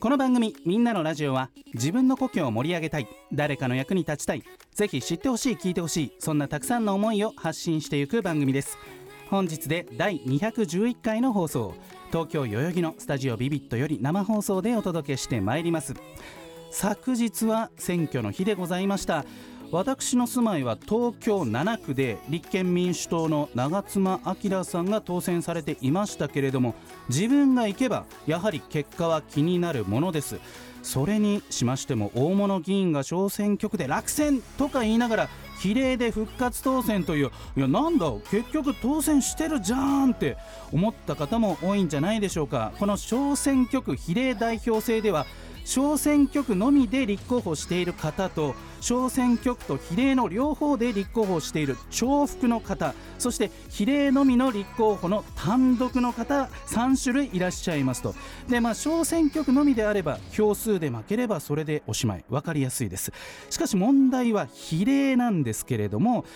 この番組「みんなのラジオは」自分の故郷を盛り上げたい誰かの役に立ちたいぜひ知ってほしい聞いてほしいそんなたくさんの思いを発信していく番組です。本日で第211回の放送。東京代々木のスタジオビビットより生放送でお届けしてまいります。昨日は選挙の日でございました。私の住まいは東京7区で立憲民主党の長妻昭さんが当選されていましたけれども自分が行けばやはり結果は気になるものです。それにしましても大物議員が小選挙区で落選とか言いながら比例で復活当選といういやなんだ結局当選してるじゃんって思った方も多いんじゃないでしょうか。この小選挙区比例代表制では小選挙区のみで立候補している方と小選挙区と比例の両方で立候補している重複の方そして比例のみの立候補の単独の方3種類いらっしゃいますと。で、まあ、小選挙区のみであれば票数で負ければそれでおしまい。分かりやすいです。しかし問題は比例なんですけれども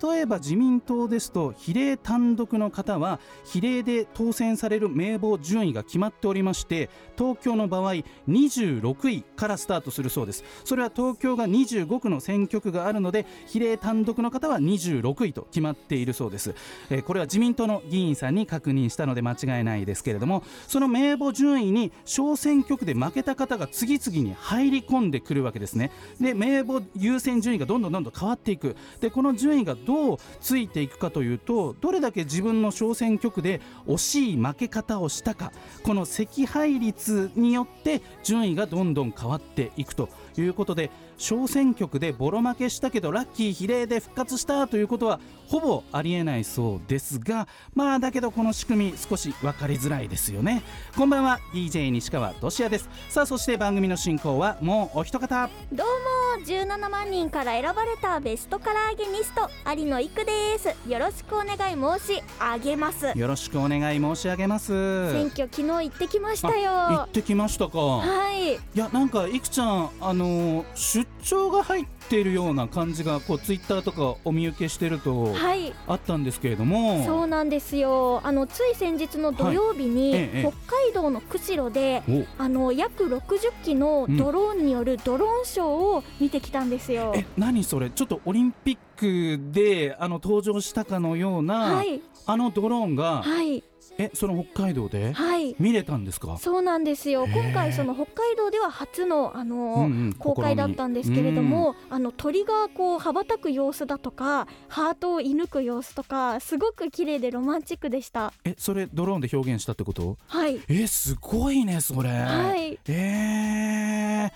例えば自民党ですと比例単独の方は比例で当選される名簿順位が決まっておりまして東京の場合26位からスタートするそうです。それは東京が25区の選挙区があるので比例単独の方は26位と決まっているそうです、えーこれは自民党の議員さんに確認したので間違いないですけれどもその名簿順位に小選挙区で負けた方が次々に入り込んでくるわけですね。で名簿優先順位がどんどんどんどん変わっていく。でこの順位がどうついていくかというとどれだけ自分の小選挙区で惜しい負け方をしたかこの惜敗率によって順位がどんどん変わっていくということで小選挙区でボロ負けしたけどラッキー比例で復活したということはほぼありえないそうですがまあだけどこの仕組み少し分かりづらいですよね。こんばんは DJ 西川俊也です。さあそして番組の進行はもうお一方。どうも17万人から選ばれたベストカラーゲニスト有野育です。よろしくお願い申し上げます。よろしくお願い申し上げます。選挙昨日行ってきました行よってきましたか、はい。いやなんかいくちゃんあのー出張が入っているような感じがこうツイッターとかお見受けしてるとはい。あったんですけれども、そうなんですよ。あのつい先日の土曜日に、はい。ええ北海道の釧路でお。あの約60機のドローンによるドローンショーを見てきたんですよ、え何それ？ちょっとオリンピックであの登場したかのような、はい。あのドローンが、はいえその北海道ではい。見れたんですか、そうなんですよ。今回その北海道では初のあの、うんうん公開だったんですけれども、あの鳥がこう羽ばたく様子だとかハートを射抜く様子とかすごく綺麗でロマンチックでした。えそれドローンで表現したってこと？はい。えすごいねそれ、はい。え。ー、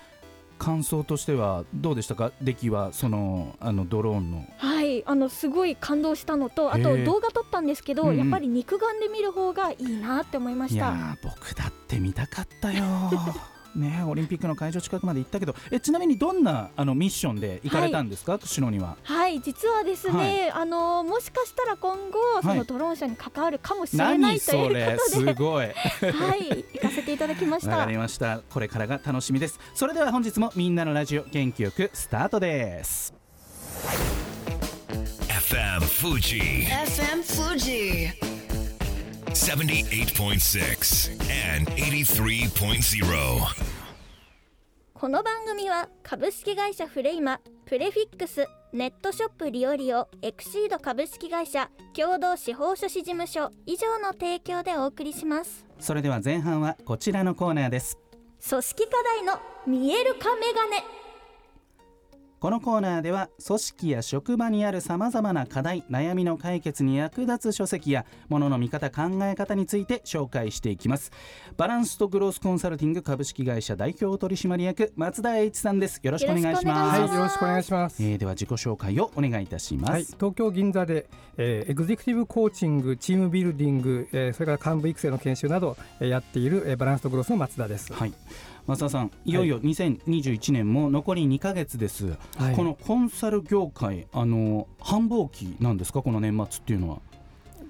感想としてはどうでしたか？出来はそのあのドローンの。はいあのすごい感動したのとあと動画撮ったんですけど、うんうん。やっぱり肉眼で見る方がいいなって思いまいした。やー僕だって見たかったよ ねオリンピックの会場近くまで行ったけどえちなみにどんなあのミッションで行かれたんですか、釧路には。はい実はですね、あのもしかしたら今後そはい。のドローン車に関わるかもしれない何ということそれ？ですごい。はい行かせていただきました。わかりました。これからが楽しみです。それでは本日もみんなのラジオ元気よくスタートです。FM Fuji FM Fuji. 78.6 and 83.0. この番組は株式会社フレイマプレフィックスネットショップリオリオエクシード株式会社共同司法書士事務所以上の提供でお送りします。それでは前半はこちらのコーナーです。組織課題の見える化メガネこのコーナーでは組織や職場にあるさまざまな課題悩みの解決に役立つ書籍やものの見方考え方について紹介していきますバランスとグロースコンサルティング株式会社代表取締役松田栄一さんですよろしくお願いしますよろしくお願いします。えーでは自己紹介をお願いいたします、はい、東京銀座で、えーエグゼクティブコーチング、チームビルディング、えーそれから幹部育成の研修など、えーやっている、えーバランスとグロスの松田です。はい増田さんいよいよ2021年も残り2ヶ月です、はい。このコンサル業界あの繁忙期なんですか？この年末っていうのは。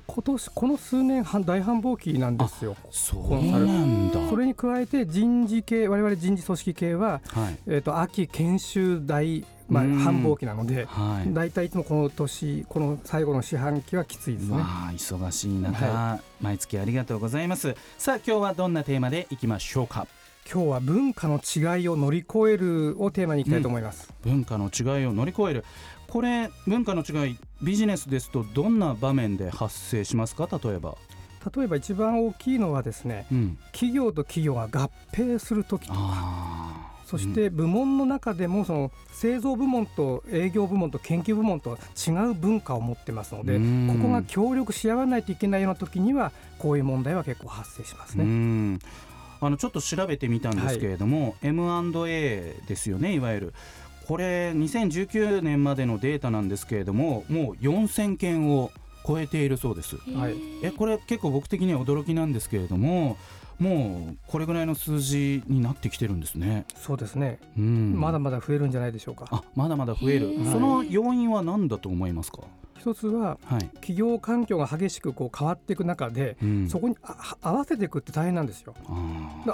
今年この数年半大繁忙期なんですよ。そうなんだ。それに加えて人事系我々人事組織系は、はい。えー、と秋研修大、まあ、うん。繁忙期なのではい。大体いつもこの年この最後の四半期はきついですね。忙しい中、は毎月ありがとうございます。さあ今日はどんなテーマでいきましょうか？今日は文化の違いを乗り越えるをテーマにいきたいと思います。文化の違いを乗り越える。これ文化の違いビジネスですとどんな場面で発生しますか？例えば、例えば一番大きいのはですねうん、企業と企業が合併する時とか。あー。そして部門の中でもその製造部門と営業部門と研究部門と違う文化を持ってますのでうん。ここが協力し合わないといけないような時にはこういう問題は結構発生しますうね。んあのちょっと調べてみたんですけれども、M&A ですよねいわゆる。これ2019年までのデータなんですけれどももう4000件を超えているそうです。はい。えこれ結構僕的には驚きなんですけれどももうこれぐらいの数字になってきてるんですね、そうですね、うん、まだまだ増えるんじゃないでしょうか。あまだまだ増える。その要因は何だと思いますか？一つははい、企業環境が激しくこう変わっていく中で、うん。そこにあ合わせていくって大変なんですよ。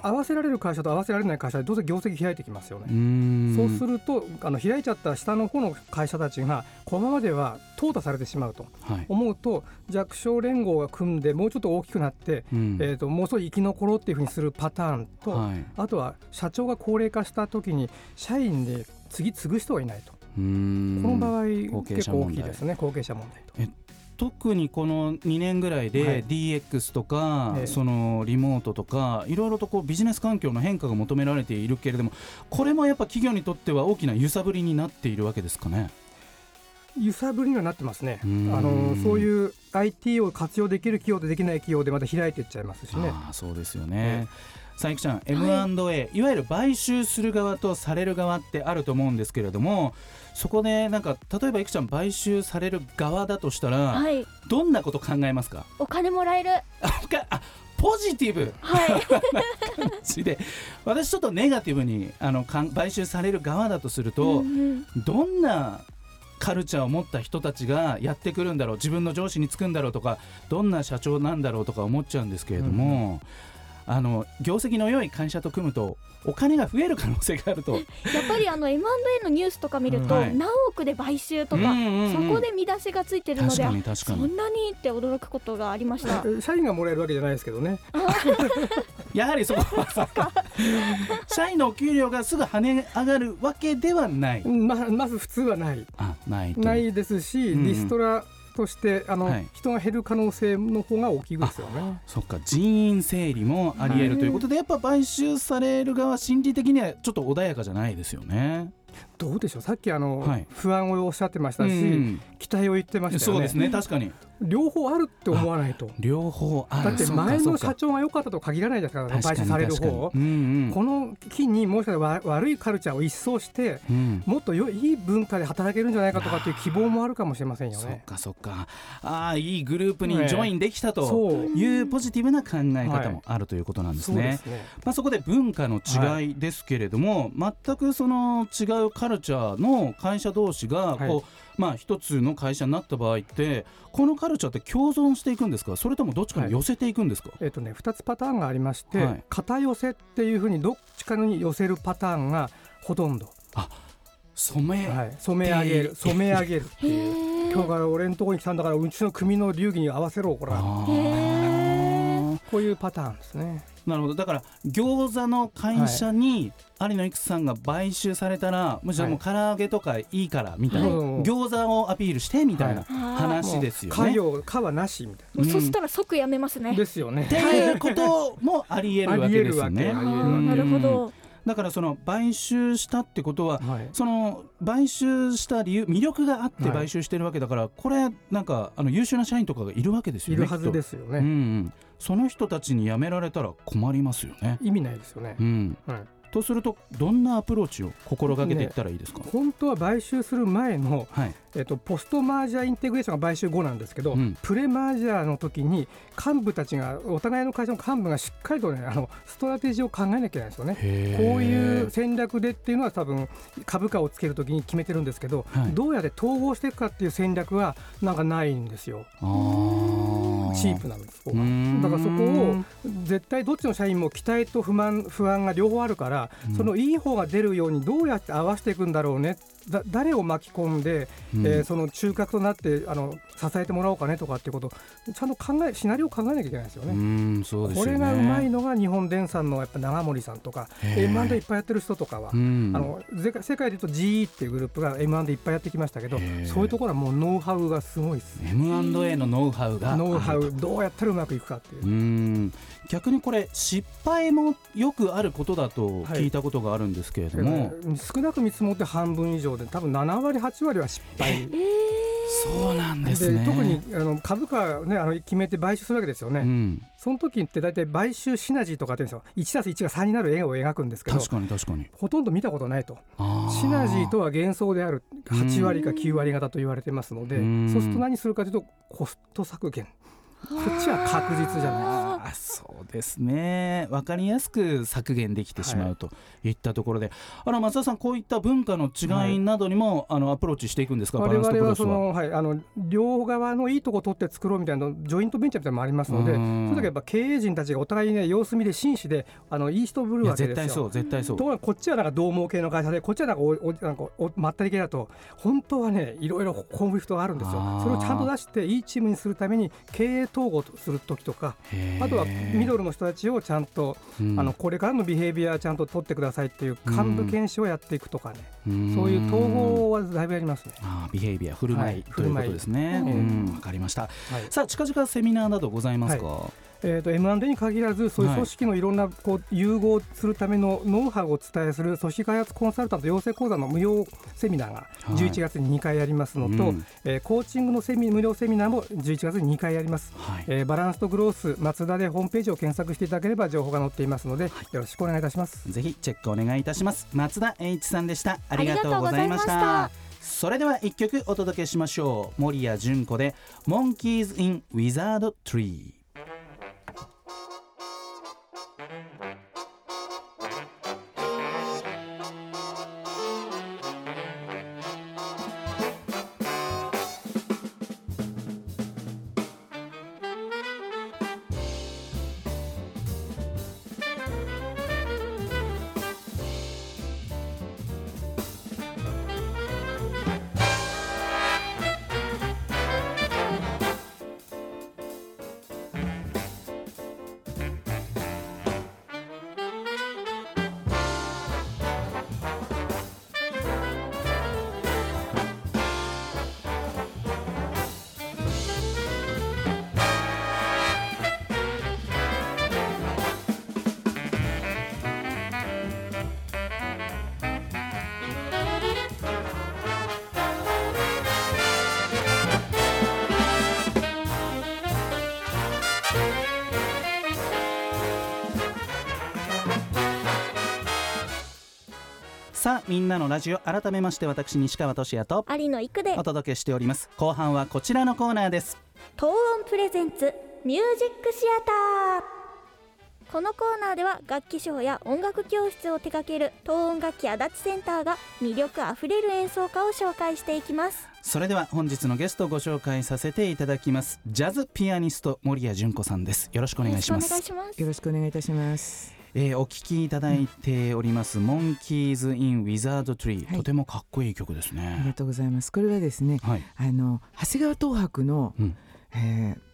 合わせられる会社と合わせられない会社でどうせ業績開いてきますよね。そうするとあの開いちゃった下の方の会社たちがこのままでは淘汰されてしまうとはい。思うと弱小連合が組んでもうちょっと大きくなって、うん。えー、ともう少し生き残ろうっていうふうにするパターンと、はい。あとは社長が高齢化した時に社員で次継ぐ人がいないと、この場合結構大きいですね後継者問題と。特にこの2年ぐらいはでい DX とか、ええそのリモートとかいろいろとこうビジネス環境の変化が求められているけれどもこれもやっぱ企業にとっては大きな揺さぶりになっているわけですかね？揺さぶりにはなってますね。あうんのそういう IT を活用できる企業とできない企業でまた開いていっちゃいますしね。ああそうですよね。佐伯ちゃん M&A、い、わゆる買収する側とされる側ってあると思うんですけれどもそこでなんか例えばいくちゃん買収される側だとしたら、はい。どんなこと考えますか？お金もらえる。あポジティブ。はい。感じで。私ちょっとネガティブにあの買収される側だとすると、うんうん。どんなカルチャーを持った人たちがやってくるんだろう自分の上司につくんだろうとかどんな社長なんだろうとか思っちゃうんですけれども、あの業績の良い会社と組むとお金が増える可能性があると。やっぱりあの M&A のニュースとか見ると、うんはい何億で買収とか、うんうんうんそこで見出しがついてるの確でかに確かにそんなにって驚くことがありました。え社員がもらえるわけじゃないですけどね。やはりそこは 社員のお給料がすぐ跳ね上がるわけではない。ままず普通はない。あないとないですし、うんうんリストラとしてあの、はい人が減る可能性の方が大きいですよね。そっか人員整理もありえるということで、やっぱ買収される側心理的にはちょっと穏やかじゃないですよね。どうでしょう。さっきあの、はい不安をおっしゃってましたし、うん期待を言ってましたよね。そうですね確かに両方あるって思わないと。両方ある。だって前の社長が良かったと限らないですから、確かに買収される方。うんうん。この機にもしかしたらわ悪いカルチャーを一掃してうん。もっとよいい文化で働けるんじゃないかとかっていう希望もあるかもしれませんよそっね。かそっか。ああいいグループにジョインできたというポジティブな考え方もあるということなんですね。そうですね。まあ、そこで文化の違いですけれども、全くその違うカルチャーの会社同士がこう、はいまあ、一つの会社になった場合ってこのカルチャーって共存していくんですか？それともどっちかに寄せていくんですか、えっとね、2つパターンがありまして、はい。片寄せっていうふうにどっちかに寄せるパターンがほとんど、染め、はい、染め上げる染め上げるってへいう。ー。今日から俺のところに来たんだからうちの組の流儀に合わせろこら。あーこういうパターンですね。なるほど。だから餃子の会社に有野育さんが買収されたら、むしろもう唐揚げとかいいからみたいな、はい餃子をアピールしてみたいなはい話ですよね。家業家はなしみたいもうそしたら即やめますね。なですよね。っていうこともあり得るわけですよね。なるほど。だからその買収したってことははい。その買収した理由魅力があってはい。買収してるわけだから、これなんかあの優秀な社員とかがいるわけですよねいるはずですよね、うんうん、その人たちに辞められたら困りますよね。意味ないですよね。う、ん、はいとするとどんなアプローチを心がけていったらいいですか、本当は買収する前の、はい。えっと、ポストマージャーインテグレーションが買収後なんですけど、うん。プレマージャーの時に幹部たちがお互いの会社の幹部がしっかりとねあのストラテジーを考えなきゃいけないんですよね。こういう戦略でっていうのは多分株価をつけるときに決めてるんですけど、はい。どうやって統合していくかっていう戦略はなんかないんですよ。あーチープなん。だからそこを絶対どっちの社員も期待と不満不安が両方あるから、うん。そのいい方が出るようにどうやって合わせていくんだろうねだ誰を巻き込んで、うん。えーその中核となってあの支えてもらおうかねとかっていうことちゃんと考えシナリオを考えなきゃいけないですようね。んそうですね。れがうまいのが日本電産のやっぱ長森さんとか M&A いっぱいやってる人とかは、うん。あのぜ世界で言うと GE っていうグループが M&A いっぱいやってきましたけどそういうところはもうノウハウがすごいですね。M&A のノウハウが。ノウハウどうやったらうまくいくかっていう。う。ん。逆にこれ失敗もよくあることだと聞いたことがあるんですけれども、えー少なく見積もって半分以上で多分7割8割は失敗。そうなんでですね。特にあの株価、ね、あの決めて買収するわけですよね、うん、その時って大体買収シナジーとかって言うんですよ。1たす1が3になる絵を描くんですけど確かに確かに。ほとんど見たことないと。あシナジーとはは幻想である。8割か9割方と言われてますのでうん。そうすると何するかというとコスト削減。こっちは確実じゃない。あー。そうですね。分かりやすく削減できてしまうといったところで、あの松田さんこういった文化の違いなどにも、あのアプローチしていくんですか？バ我。々はその、はい、あの両側のいいとこ取って作ろうみたいなのジョイントベンチャーみたいなのもありますのでうん。その時はやっぱ経営陣たちがお互いにね様子見で真摯であのいい人ぶるわけですよ。絶対そう絶対そう。ところがこっちはなんか獰猛系の会社でこっちはなんかおおなんかおまったり系だと本当はねいろいろコンフリクトがあるんですよ。それをちゃんと出していいチームにするために経営統合する時とかへー。あとはミドルの人たちをちゃんと、うん。あのこれからのビヘイビアちゃんと取ってくださいっていう幹部研修をやっていくとかね、うん。そういう統合はだいぶやりますね。あービヘイビア振る舞い、はいということですね。振る舞い。うん。わかりました。はい。さあ近々セミナーなどございますか？えー、と M&A に限らずそういう組織のいろんなこう融合するためのノウハウをお伝えする組織開発コンサルタント養成講座の無料セミナーがはい11月に2回やりますのと、うんえーコーチングのセミ無料セミナーも11月に2回やります、はい。えーバランスとグロース松田でホームページを検索していただければ情報が載っていますので、よろしくお願いいたしますぜひチェックお願いいたします。松田栄一さんでした。ありがとうございました。それでは一曲お届けしましょう。森谷純子でモンキーズ・イン・ウィザード・トリー。さあみんなのラジオ改めまして私西川俊也と有野育でお届けしております。後半はこちらのコーナーです。東音プレゼンツミュージックシアター。このコーナーでは楽器ショーや音楽教室を手掛ける東音楽器足立センターが魅力あふれる演奏家を紹介していきます。それでは本日のゲストをご紹介させていただきます。ジャズピアニスト森谷純子さんです。よろしくお願いしまよろしくお願いすします。よろしくお願いいたします。えーお聴きいただいております、モンキーズ・イン・ウィザード・トリー、はい。とてもかっこいい曲ですありがね。とうございます。これはですね、はい、あの長谷川東博の、うん。えー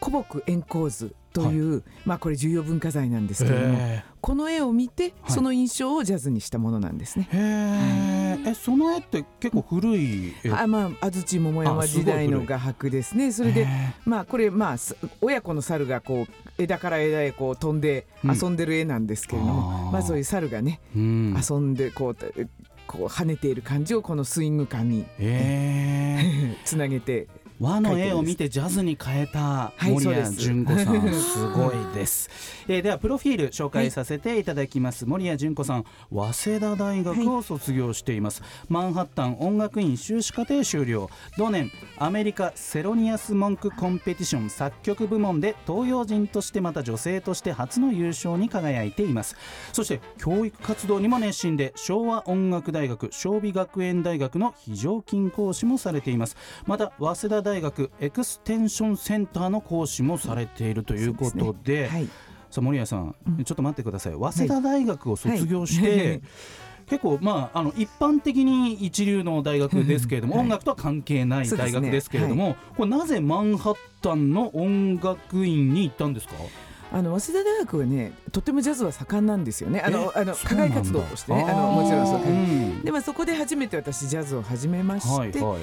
古木円光図という、まあこれ重要文化財なんですけれども、へこの絵を見て、はい。その印象をジャズにしたものなんですね。ーへーえその絵って結構古い絵？あまあ安土桃山時代の画伯ですね。それでへまあこれまあす親子の猿がこう枝から枝へこう飛んでうん。遊んでる絵なんですけれども、あー。まあそういう猿がね、ーうん。遊んでこうこう跳ねている感じをこのスイング感にへ つなげて和の絵を見てジャズに変えたはい森谷純子さん、すごいです、えーではプロフィール紹介させていただきます、森谷純子さん早稲田大学を卒業しています、マンハッタン音楽院修士課程修了。同年アメリカセロニアス・モンク・コンペティション作曲部門で東洋人としてまた女性として初の優勝に輝いています。そして教育活動にも熱心で昭和音楽大学尚美学園大学の非常勤講師もされています。また早稲田大学エクステンションセンターの講師もされているということではい。さあ森谷さん、ちょっと待ってください。早稲田大学を卒業して、はい。結構まああの一般的に一流の大学ですけれども、はい。音楽とは関係ない大学ですけれども、これなぜマンハッタンの音楽院に行ったんですか？あの早稲田大学はねとてもジャズは盛んなんですよね。あのあの課外活動としてねあのもちろんそう。うん。でまあそこで初めて私ジャズを始めまして、はいはい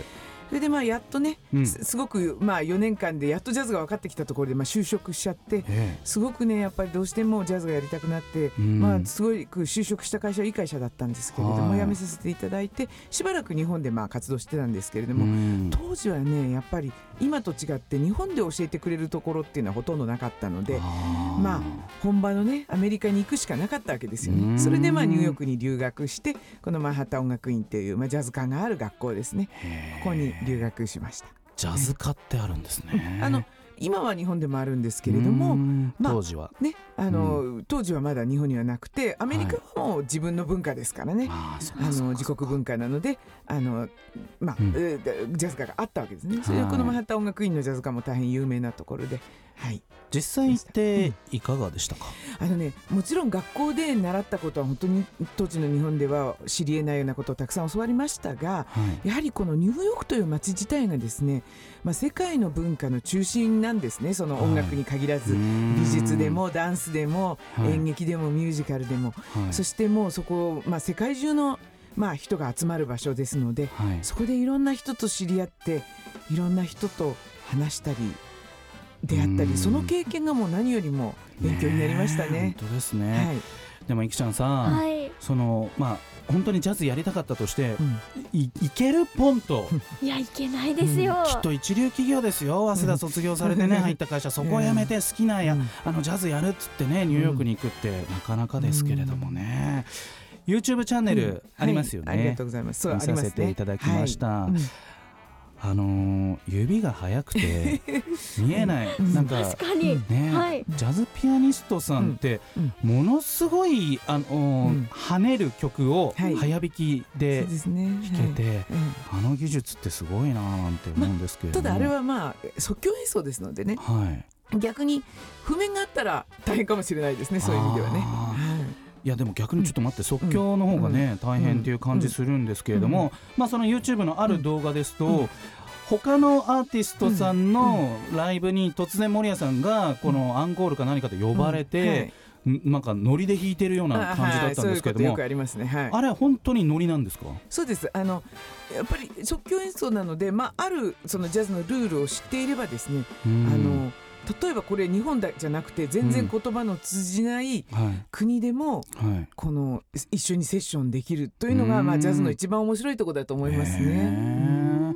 それでまあやっとね、うん。すすごくまあ4年間でやっとジャズが分かってきたところでまあ就職しちゃってえすごくねやっぱりどうしてもジャズがやりたくなって、うん。まあすごい就職した会社はいい会社だったんですけれども、はい。辞めさせていただいてしばらく日本でまあ活動してたんですけれどえも、うん。当時はねやっぱり今と違って日本で教えてくれるところっていうのはほとんどなかったので。まあ本場のねアメリカに行くしかなかったわけですようんね。それでまあニューヨークに留学してこのマンハッタン音楽院っていうまあジャズ科がある学校ですね。ここに留学しました。ジャズ科ってあるんですね。あの今は日本でもあるんですけれども。うん。まあ当時は、ね、あの、当時はまだ日本にはなくてアメリカはもう自分の文化ですからね、あーそうあの自国文化なのであの、まあうん。えージャズ科があったわけですね。それではいこのマンハッタン音楽院のジャズ科も大変有名なところで、はい、実際行っていかがでしたか、あのねもちろん学校で習ったことは本当に当時の日本では知り得ないようなことをたくさん教わりましたがはい。やはりこのニューヨークという街自体がですね、まあ、世界の文化の中心なんですね。その音楽に限らず、美術でもダンスでも、はい。演劇でもミュージカルでも、はい。そしてもうそこ、まあ、世界中の、まあ、人が集まる場所ですのではい。そこでいろんな人と知り合っていろんな人と話したり出会ったうん。りその経験がもう何よりも勉強になりましたえね。本当ですね、はい。でもいくちゃんさ、はい。そのまあ本当にジャズやりたかったとして、うん。いいけるポンと いやいけないですよ、きっと一流企業ですよ。早稲田卒業されてね、入った会社。そこを辞めて好きなや、うん。あのジャズやるっつってねニューヨークに行くってなかなかですけれどもね、YouTube チャンネルありますよね、はい。ありがとうございます。見させていただきました。はい。うんあのー指が速くて 見えない、うん。なんか確かに、ね、はい。ジャズピアニストさんってうん。ものすごいあのー、うん。跳ねる曲をはい。早弾きで。弾けて、あの技術ってすごいなーなんて思うんですけれども、ただあれはまあ即興演奏ですのでね。はい。逆に譜面があったら大変かもしれないですねそういう意味ではね。いいやでも逆にちょっと待って、即興の方がね、大変っていう感じするんですけれども、まあその YouTube のある動画ですと、うん。他のアーティストさんのライブに突然守屋さんがこのアンコールか何かで呼ばれて、ん。なんかノリで弾いてるような感じだったんですけれども。あれは本当にノリなんですか？そうです。あのやっぱり即興演奏なので、まああるそのジャズのルールを知っていればですね、あの例えばこれ日本だじゃなくて全然言葉の通じないはい。国でもはい。この一緒にセッションできるというのがうん。まあジャズの一番面白いところだと思いますへね。ー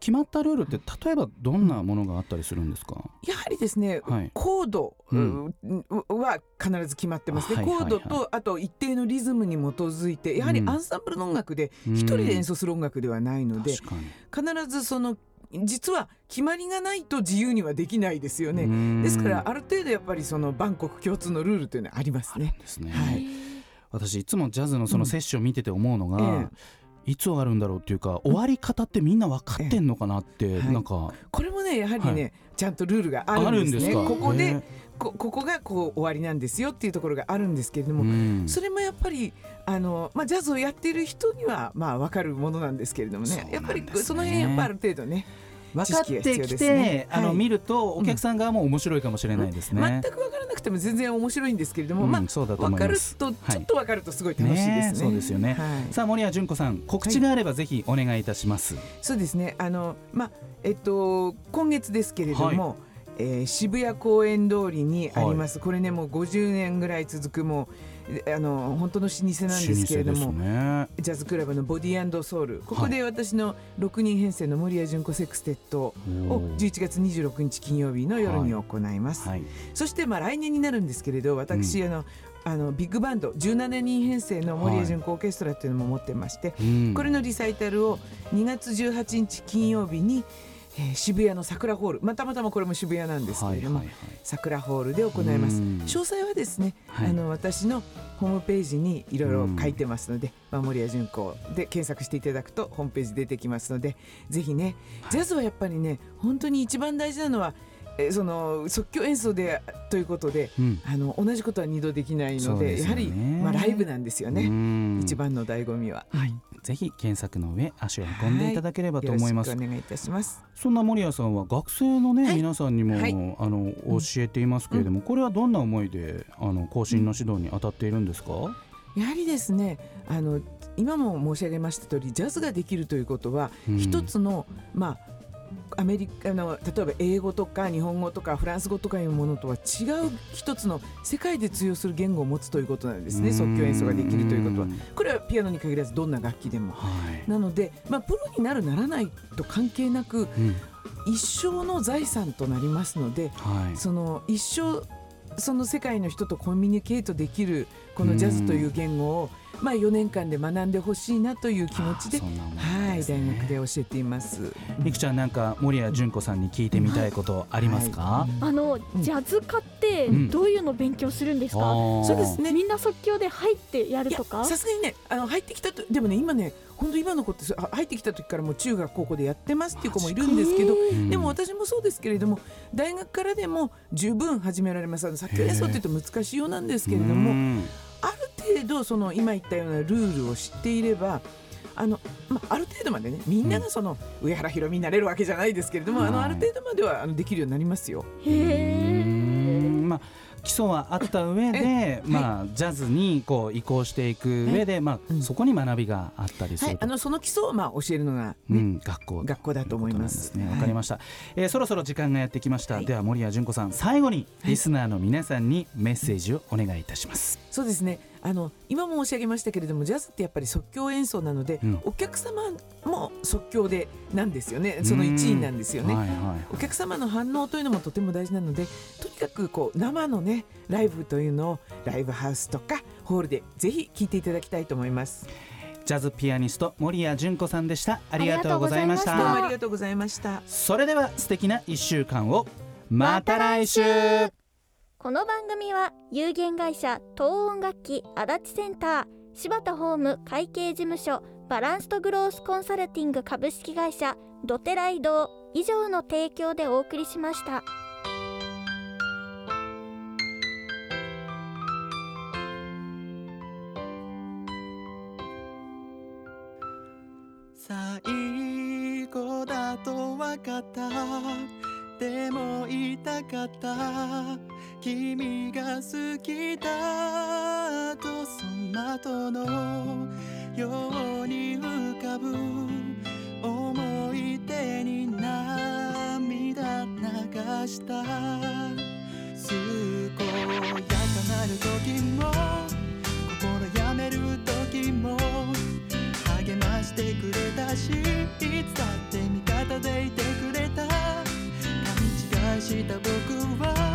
決まったルールって例えばどんなものがあったりするんですか、やはりですね、はい。コード、うん。うは必ず決まってますね、はいはいはい。コードとあと一定のリズムに基づいてやはりうん。アンサンブルの音楽でうん一人で演奏する音楽ではないので、確かに。必ずその実は決まりがないと自由にはできないですよね。ねですからある程度やっぱりそのバンコク共通のルールというのはありますね。ですね、はい。私いつもジャズのそのセッション見てて思うのが、えいつ終わるんだろうっていうか終わり方ってみんな分かってんのかなって、はい。なんか。これもねやはりね、はちゃんとルールがああるんですね。ここでこここがこう終わりなんですよっていうところがあるんですけれども、うん。それもやっぱりあの、まあ、ジャズをやっている人にはまあ分かるものなんですけれどもね。ね。やっぱりその辺やっぱある程度ね分かってきて、ね。はいあの見るとお客さん側も面白いかもしれないですね。全く分からなくても全然面白いんですけれども、うんまあそうだと分かるとちはい。ょっと分かるとすごい楽しいですね。ねそうですよね。はい。さあ守屋純子さん告知があればぜひお願いいたします。そうですね。あのまあえっと今月ですけれども、えー渋谷公園通りにあります、これねもう50年ぐらい続くもうあの本当の老舗なんですけれども、ね。ジャズクラブのボディーソウル。ここで私の6人編成の守屋純子セクステットを11月26日金曜日の夜に行います、はい。そしてまあ来年になるんですけれど私、あのあのビッグバンド17人編成の森谷純子オーケストラっていうのも持ってまして、うん。これのリサイタルを2月18日金曜日に、えー渋谷の桜ホール、まあ、たまたまこれも渋谷なんですけれども、はいはいはい。桜ホールで行います。うん。詳細はですね、はい。あの私のホームページにいろいろ書いてますので、まあ、森谷純子で検索していただくとホームページ出てきますのでぜひねジャズはやっぱりね本当に一番大事なのはえーその即興演奏でということで、うん。あの同じことは二度できないのでね。やはり、まあ、ライブなんですよね、うん。一番の醍醐味は。はいぜひ検索の上足を運んでい。ただければと思います、よろしくお願いいたします。そんな森谷さんは学生のね、はい。皆さんにも、はい。あの教えていますけれども、これはどんな思いであの更新の指導に当たっているんですか、やはりですねあの今も申し上げました通りジャズができるということは、うん。一つのまあアメリカの例えば英語とか日本語とかフランス語とかいうものとは違う一つの世界で通用する言語を持つということなんですね。即興演奏ができるということは。んこれはピアノに限らずどんな楽器でも。はい、なので、まあ、プロになるならないと関係なくうん。一生の財産となりますのではい、その一生その世界の人とコミュニケートできるこのジャズという言語を、まあ、4年間で学んでほしいなという気持ちであーそんな思いはい大学で教えています。りくちゃんなんか森谷純子さんに聞いてみたいことありますか、あのジャズ科ってうん。どういうの勉強するんですか、あー。そうですねみんな即興で入ってやるいやとかさすがにねあの入ってきたとでもね今ね本当今の子って入ってきた時からもう中学高校でやってますっていう子もいるんですけどでも私もそうですけれども大学からでも十分始められます。あの作曲演奏って言うと難しいようなんですけれどうも程度その今言ったようなルールを知っていればあの、まあ、ある程度までねみんながその上原ひろみになれるわけじゃないですけれども、あのはい。ある程度まではあのできるようになりますよ。へまあ基礎はあった上で、まあジャズにこう移行していく上で、まあ、うん。そこに学びがあったりすはい、るとあのその基礎をまあ教えるのが、ねうん、学校学校だと思います。ね。わ、はい。かりました、えーそろそろ時間がやってきました。はい。では森谷純子さん、最後にリスナーの皆さんにメッセージをお願いいたします。そうですねあの今も申し上げましたけれどもジャズってやっぱり即興演奏なので、うんお客様も即興でなんですよねその一員なんですよね。はいはいお客様の反応というのもとても大事なのでとにかくこう生のねライブというのをライブハウスとかホールでぜひ聴いていただきたいと思います。ジャズピアニスト森谷純子さんでした。ありがとうございましたどうもた。ありがとうございました。それでは素敵な一週間をまた来週。この番組は有限会社東音楽器足立センター柴田ホーム会計事務所バランスとグロースコンサルティング株式会社ドテライド以上の提供でお送りしました。最後だと分かったでも痛かった君が好きだとその後のように浮かぶ思い出に涙流した。健やかなる時も心やめる時も励ましてくれたしいつだって味方でいてくれた。勘違いした僕は